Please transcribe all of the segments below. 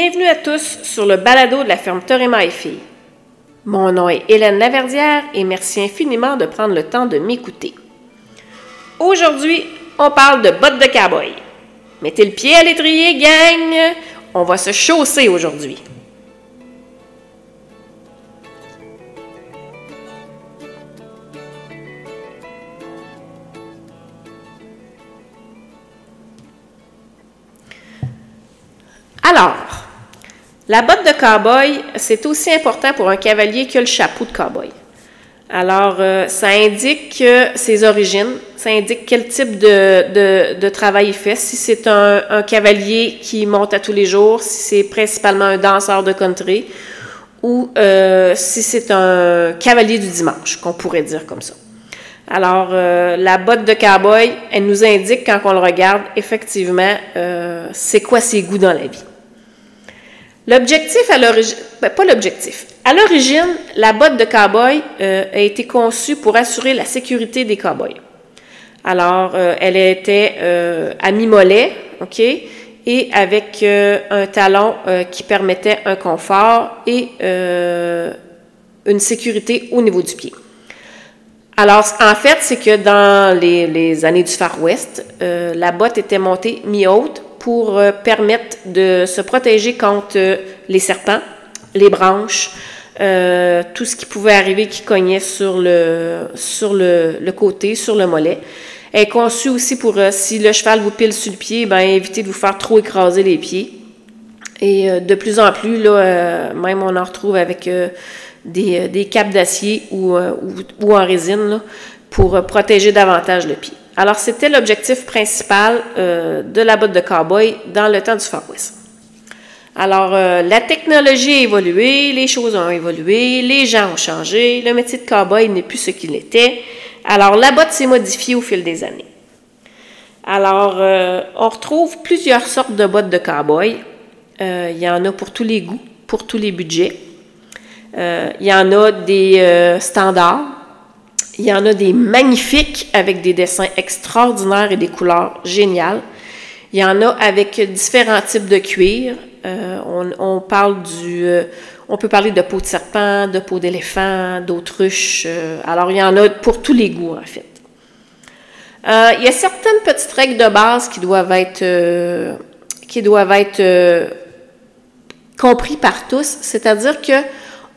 Bienvenue à tous sur le balado de la ferme Torima et Filles. Mon nom est Hélène Laverdière et merci infiniment de prendre le temps de m'écouter. Aujourd'hui, on parle de bottes de cowboy. Mettez le pied à l'étrier, gang! On va se chausser aujourd'hui. Alors, la botte de cowboy, c'est aussi important pour un cavalier que le chapeau de cowboy. Alors, euh, ça indique ses origines, ça indique quel type de, travail il fait. Si c'est un, cavalier qui monte à tous les jours, si c'est principalement un danseur de country, ou euh, si c'est un cavalier du dimanche, qu'on pourrait dire comme ça. Alors, euh, la botte de cowboy, elle nous indique quand on le regarde, effectivement, c'est quoi ses goûts dans la vie. L'objectif à l'origine, ben, pas l'objectif. À l'origine, la botte de cowboy euh, a été conçue pour assurer la sécurité des cowboys. Alors, euh, elle était euh, à mi-mollet, OK, et avec un talon qui permettait un confort et une sécurité au niveau du pied. Alors, en fait, c'est que dans les, années du Far West, la botte était montée mi-haute pour euh, permettre de se protéger contre euh, les serpents, les branches, euh, tout ce qui pouvait arriver qui cognait sur le, sur le, côté, sur le mollet. Elle est conçue aussi pour, si le cheval vous pile sur le pied, ben, éviter de vous faire trop écraser les pieds. Et de plus en plus, là, même on en retrouve avec des, des capes d'acier ou, ou, en résine pour protéger davantage le pied. Alors, c'était l'objectif principal euh, de la botte de cowboy dans le temps du Far West. Alors, euh, la technologie a évolué, les choses ont évolué, les gens ont changé, le métier de cowboy n'est plus ce qu'il était. Alors, la botte s'est modifiée au fil des années. Alors, euh, on retrouve plusieurs sortes de bottes de cowboy. il y en a pour tous les goûts, pour tous les budgets. il y en a des standards, il y en a des magnifiques avec des dessins extraordinaires et des couleurs géniales. Il y en a avec différents types de cuir. Euh, on, parle du, euh, on peut parler de peau de serpent, de peau d'éléphant, d'autruche. Euh, alors, il y en a pour tous les goûts, en fait. il y a certaines petites règles de base qui doivent être, qui doivent être compris par tous, c'est-à-dire que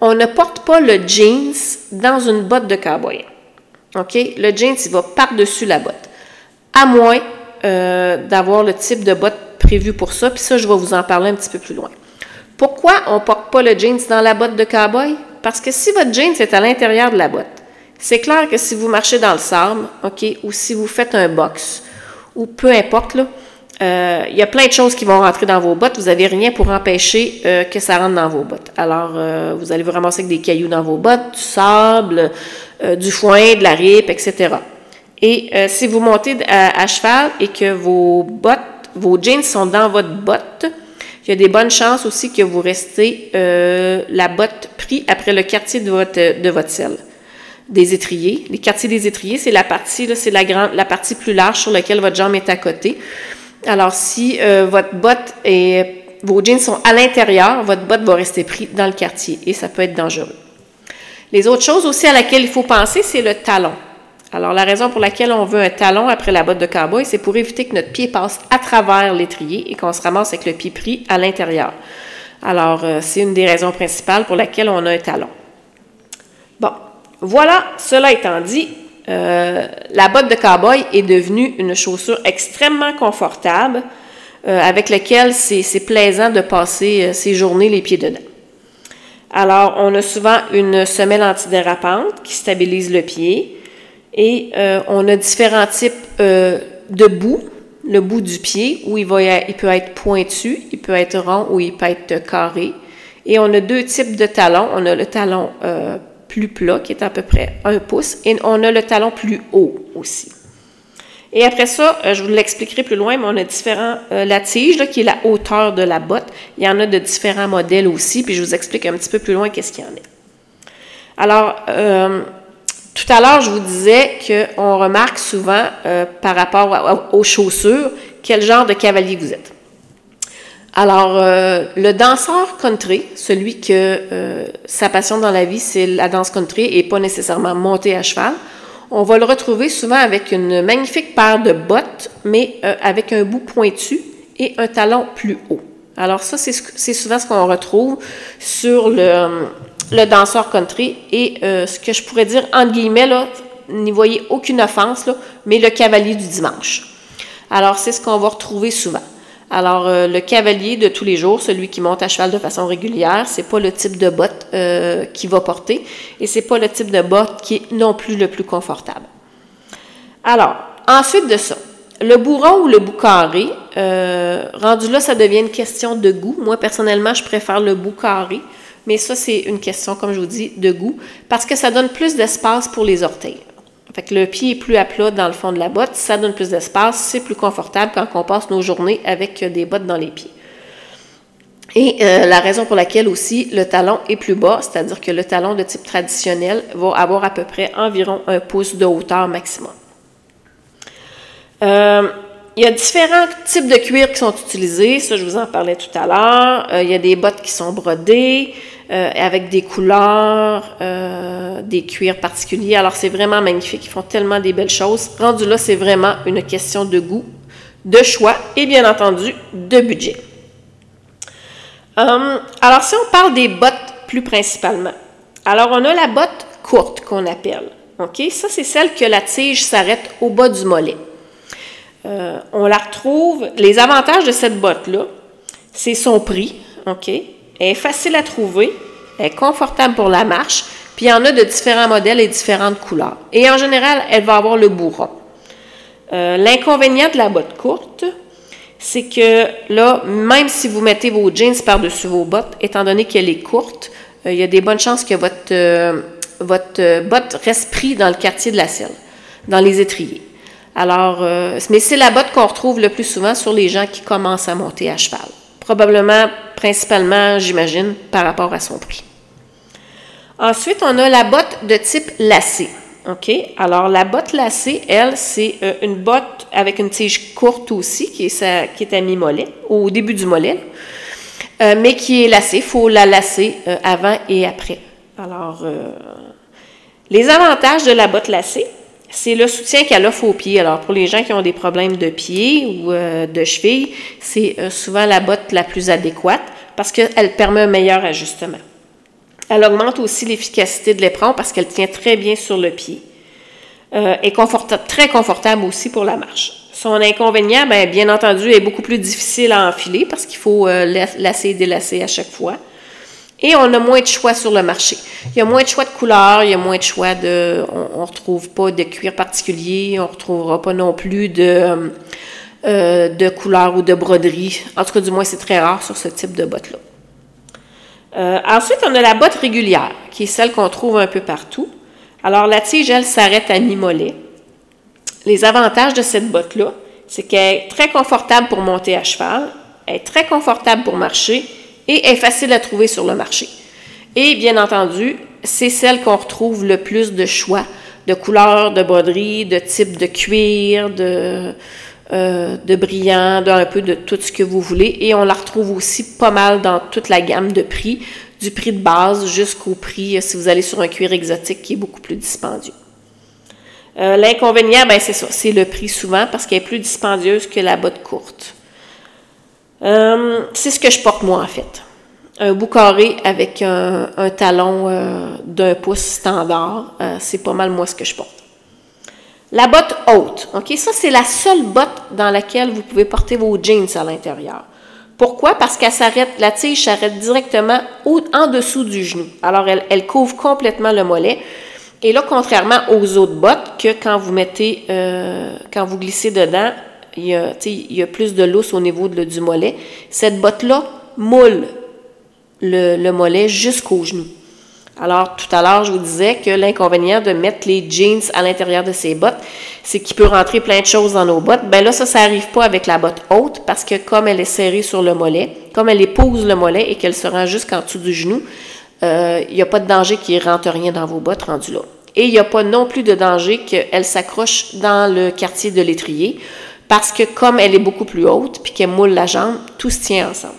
on ne porte pas le jeans dans une botte de cowboy. OK? Le jeans, il va par-dessus la botte. À moins euh, d'avoir le type de botte prévu pour ça, puis ça, je vais vous en parler un petit peu plus loin. Pourquoi on ne porte pas le jeans dans la botte de cowboy? Parce que si votre jeans est à l'intérieur de la botte, c'est clair que si vous marchez dans le sable, OK, ou si vous faites un box, ou peu importe, euh, il y a plein de choses qui vont rentrer dans vos bottes. Vous n'avez rien pour empêcher euh, que ça rentre dans vos bottes. Alors, vous allez vous ramasser avec des cailloux dans vos bottes, du sable, euh, du foin, de la ripe, etc. Et euh, si vous montez à, cheval et que vos bottes, vos jeans sont dans votre botte, il y a des bonnes chances aussi que vous restez euh, la botte pris après le quartier de votre, de votre selle des étriers. Les quartiers des étriers, c'est la partie, c'est la, grande, la partie plus large sur laquelle votre jambe est à côté. Alors, si votre botte et vos jeans sont à l'intérieur, votre botte va rester pris dans le quartier et ça peut être dangereux. Les autres choses aussi à laquelle il faut penser, c'est le talon. Alors, la raison pour laquelle on veut un talon après la botte de cowboy, c'est pour éviter que notre pied passe à travers l'étrier et qu'on se ramasse avec le pied pris à l'intérieur. Alors, euh, c'est une des raisons principales pour laquelle on a un talon. Bon, voilà, cela étant dit, euh, la botte de cowboy est devenue une chaussure extrêmement confortable euh, avec laquelle c'est plaisant de passer ses journées les pieds dedans. Alors, on a souvent une semelle antidérapante qui stabilise le pied et euh, on a différents types euh, de bout. Le bout du pied, où il peut être pointu, il peut être rond ou il peut être carré. Et on a deux types de talons. On a le talon euh, plus plat, qui est à peu près un pouce, et on a le talon plus haut aussi. Et après ça, euh, je vous l'expliquerai plus loin, mais on a différents. Euh, la tige, là, qui est la hauteur de la botte, il y en a de différents modèles aussi, puis je vous explique un petit peu plus loin qu'est-ce qu'il y en a. Alors, euh, tout à l'heure, je vous disais qu'on remarque souvent par rapport aux chaussures quel genre de cavalier vous êtes. Alors, le danseur country, celui que sa passion dans la vie, c'est la danse country et pas nécessairement monter à cheval, on va le retrouver souvent avec une magnifique paire de bottes, mais euh, avec un bout pointu et un talon plus haut. Alors ça, c'est souvent ce qu'on retrouve sur le, le, danseur country et ce que je pourrais dire, entre guillemets, là, n'y voyez aucune offense, mais le cavalier du dimanche. Alors, c'est ce qu'on va retrouver souvent. Alors, euh, le cavalier de tous les jours, celui qui monte à cheval de façon régulière, c'est pas le type de botte euh, qu'il va porter et c'est pas le type de botte qui est non plus le plus confortable. Alors, ensuite de ça, le bourron ou le bout carré, euh, rendu là, ça devient une question de goût. Moi, personnellement, je préfère le bout carré, mais ça, c'est une question, comme je vous dis, de goût, parce que ça donne plus d'espace pour les orteils. Fait le pied est plus à plat dans le fond de la botte, ça donne plus d'espace, c'est plus confortable quand on passe nos journées avec des bottes dans les pieds. Et euh, la raison pour laquelle aussi le talon est plus bas, c'est-à-dire que le talon de type traditionnel va avoir à peu près environ un pouce de hauteur maximum. Euh, il y a différents types de cuir qui sont utilisés, ça je vous en parlais tout à l'heure. Euh, il y a des bottes qui sont brodées, euh, avec des couleurs, euh, des cuirs particuliers. Alors, c'est vraiment magnifique. Ils font tellement des belles choses. Rendu là, c'est vraiment une question de goût, de choix et bien entendu de budget. Hum, alors, si on parle des bottes plus principalement, alors on a la botte courte qu'on appelle. OK? Ça, c'est celle que la tige s'arrête au bas du mollet. Euh, on la retrouve. Les avantages de cette botte-là, c'est son prix. OK? Elle est facile à trouver, elle est confortable pour la marche, puis il y en a de différents modèles et différentes couleurs. Et en général, elle va avoir le bourron. Euh, l'inconvénient de la botte courte, c'est que là, même si vous mettez vos jeans par-dessus vos bottes, étant donné qu'elle est courte, euh, il y a des bonnes chances que votre, euh, votre botte reste prise dans le quartier de la selle, dans les étriers. Alors, mais c'est la botte qu'on retrouve le plus souvent sur les gens qui commencent à monter à cheval. Probablement, principalement, j'imagine, par rapport à son prix. Ensuite, on a la botte de type lacé. OK? Alors, la botte lacée, elle, c'est euh, une botte avec une tige courte aussi, qui est, à mi-mollet, au début du mollet, euh, mais qui est lacée. Il faut la lacer euh, avant et après. Alors, les avantages de la botte lacée, c'est le soutien qu'elle offre aux pieds. Alors, pour les gens qui ont des problèmes de pieds ou euh, de cheville, c'est euh, souvent la botte la plus adéquate parce qu'elle permet un meilleur ajustement. Elle augmente aussi l'efficacité de l'éperon parce qu'elle tient très bien sur le pied. Euh, et confortable, très confortable aussi pour la marche. Son inconvénient, bien, bien entendu, est beaucoup plus difficile à enfiler parce qu'il faut lasser et délasser à chaque fois. Et on a moins de choix sur le marché. Il y a moins de choix de couleurs, il y a moins de choix de... On ne retrouve pas de cuir particulier, on ne retrouvera pas non plus de, euh, de couleurs ou de broderie. En tout cas, du moins, c'est très rare sur ce type de botte-là. Euh, ensuite, on a la botte régulière, qui est celle qu'on trouve un peu partout. Alors, la tige, elle, s'arrête à mi-mollet. Les avantages de cette botte-là, c'est qu'elle est très confortable pour monter à cheval, elle est très confortable pour marcher et est facile à trouver sur le marché. Et bien entendu, c'est celle qu'on retrouve le plus de choix de couleurs, de broderie, de type de cuir, de, euh, de brillant, d'un peu de tout ce que vous voulez. Et on la retrouve aussi pas mal dans toute la gamme de prix, du prix de base jusqu'au prix euh, si vous allez sur un cuir exotique qui est beaucoup plus dispendieux. Euh, l'inconvénient, ben c'est ça, c'est le prix souvent parce qu'elle est plus dispendieuse que la botte courte. Euh, c'est ce que je porte moi en fait. Un bout carré avec un, talon euh, d'un pouce standard, euh, c'est pas mal moi ce que je porte. La botte haute, ok, ça c'est la seule botte dans laquelle vous pouvez porter vos jeans à l'intérieur. Pourquoi? Parce qu'elle s'arrête, la tige s'arrête directement en dessous du genou. Alors elle, elle, couvre complètement le mollet. Et là, contrairement aux autres bottes, que quand vous mettez, quand vous glissez dedans, il y a, plus de lousse au niveau du mollet. Cette botte-là moule le, mollet jusqu'au genou. Alors, tout à l'heure, je vous disais que l'inconvénient de mettre les jeans à l'intérieur de ces bottes, c'est qu'il peut rentrer plein de choses dans nos bottes. Ben là, ça, ça n'arrive pas avec la botte haute parce que comme elle est serrée sur le mollet, comme elle épouse le mollet et qu'elle se rend jusqu'en dessous du genou, euh, il n'y a pas de danger qu'il rentre rien dans vos bottes rendues là. Et il n'y a pas non plus de danger qu'elle s'accroche dans le quartier de l'étrier parce que comme elle est beaucoup plus haute puis qu'elle moule la jambe, tout se tient ensemble.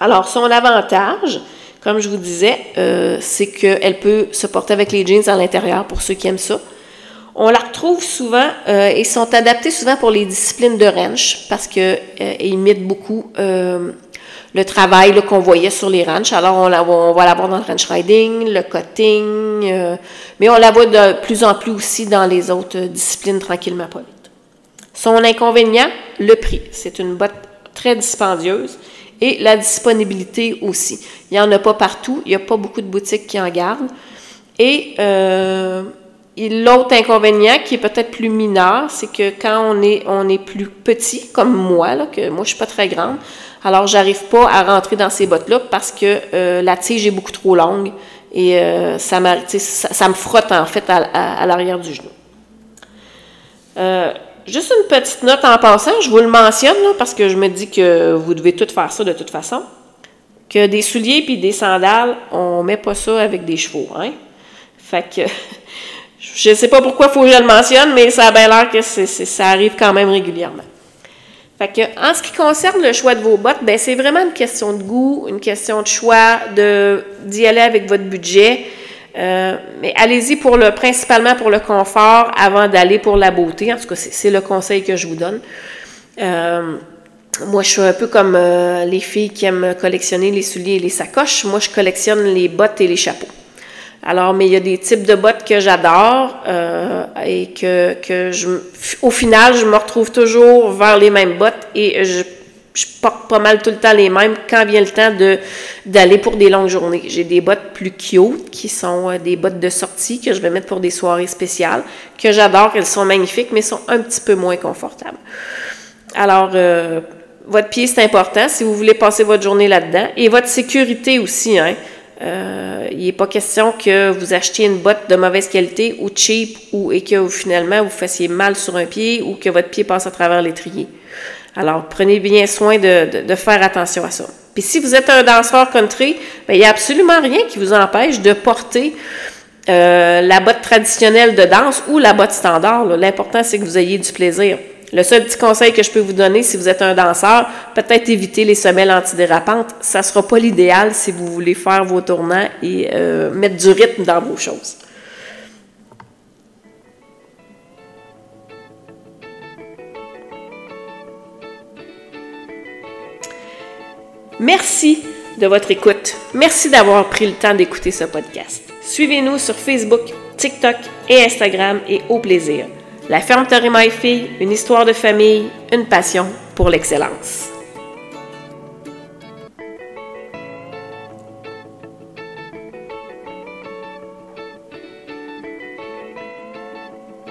Alors, son avantage, comme je vous disais, euh, c'est qu'elle peut se porter avec les jeans à l'intérieur pour ceux qui aiment ça. On la retrouve souvent euh, et sont adaptés souvent pour les disciplines de ranch parce qu'ils euh, imitent beaucoup euh, le travail qu'on voyait sur les ranchs. Alors, on, la, va la voir dans le ranch riding, le cutting, mais on la voit de plus en plus aussi dans les autres disciplines tranquillement pas. Son inconvénient, le prix. C'est une botte très dispendieuse et la disponibilité aussi. Il n'y en a pas partout, il n'y a pas beaucoup de boutiques qui en gardent. Et L'autre inconvénient qui est peut-être plus mineur, c'est que quand on est, plus petit, comme moi, là, que moi je suis pas très grande, alors j'arrive pas à rentrer dans ces bottes-là parce que euh, la tige est beaucoup trop longue et euh, ça, me frotte en fait à, l'arrière du genou. Juste une petite note en passant, je vous le mentionne parce que je me dis que vous devez tout faire ça de toute façon. Que des souliers puis des sandales, on met pas ça avec des chevaux, hein? Fait que Je sais pas pourquoi faut que je le mentionne, mais ça a bien l'air que ça arrive quand même régulièrement. Fait que, en ce qui concerne le choix de vos bottes, ben, c'est vraiment une question de goût, une question de choix, de, d'y aller avec votre budget. Euh, mais allez-y pour le, principalement pour le confort avant d'aller pour la beauté. En tout cas, c'est, le conseil que je vous donne. Euh, moi, je suis un peu comme euh, les filles qui aiment collectionner les souliers et les sacoches. Moi, je collectionne les bottes et les chapeaux. Alors, mais il y a des types de bottes que j'adore et que, que je, au final, je me retrouve toujours vers les mêmes bottes et je, porte pas mal tout le temps les mêmes quand vient le temps de d'aller pour des longues journées. J'ai des bottes plus cute qui sont euh, des bottes de sortie que je vais mettre pour des soirées spéciales que j'adore. Elles sont magnifiques, mais sont un petit peu moins confortables. Alors, euh, votre pied, c'est important si vous voulez passer votre journée là-dedans. Et votre sécurité aussi, hein. Euh, il n'est pas question que vous achetiez une botte de mauvaise qualité ou cheap ou, et que finalement vous fassiez mal sur un pied ou que votre pied passe à travers l'étrier. Alors, prenez bien soin de, faire attention à ça. Puis si vous êtes un danseur country, ben, il n'y a absolument rien qui vous empêche de porter euh, la botte traditionnelle de danse ou la botte standard. L'important, c'est que vous ayez du plaisir. Le seul petit conseil que je peux vous donner si vous êtes un danseur, peut-être éviter les semelles antidérapantes. Ça ne sera pas l'idéal si vous voulez faire vos tournants et euh, mettre du rythme dans vos choses. Merci de votre écoute. Merci d'avoir pris le temps d'écouter ce podcast. Suivez-nous sur Facebook, TikTok et Instagram et au plaisir. La ferme My Fille, une histoire de famille, une passion pour l'excellence.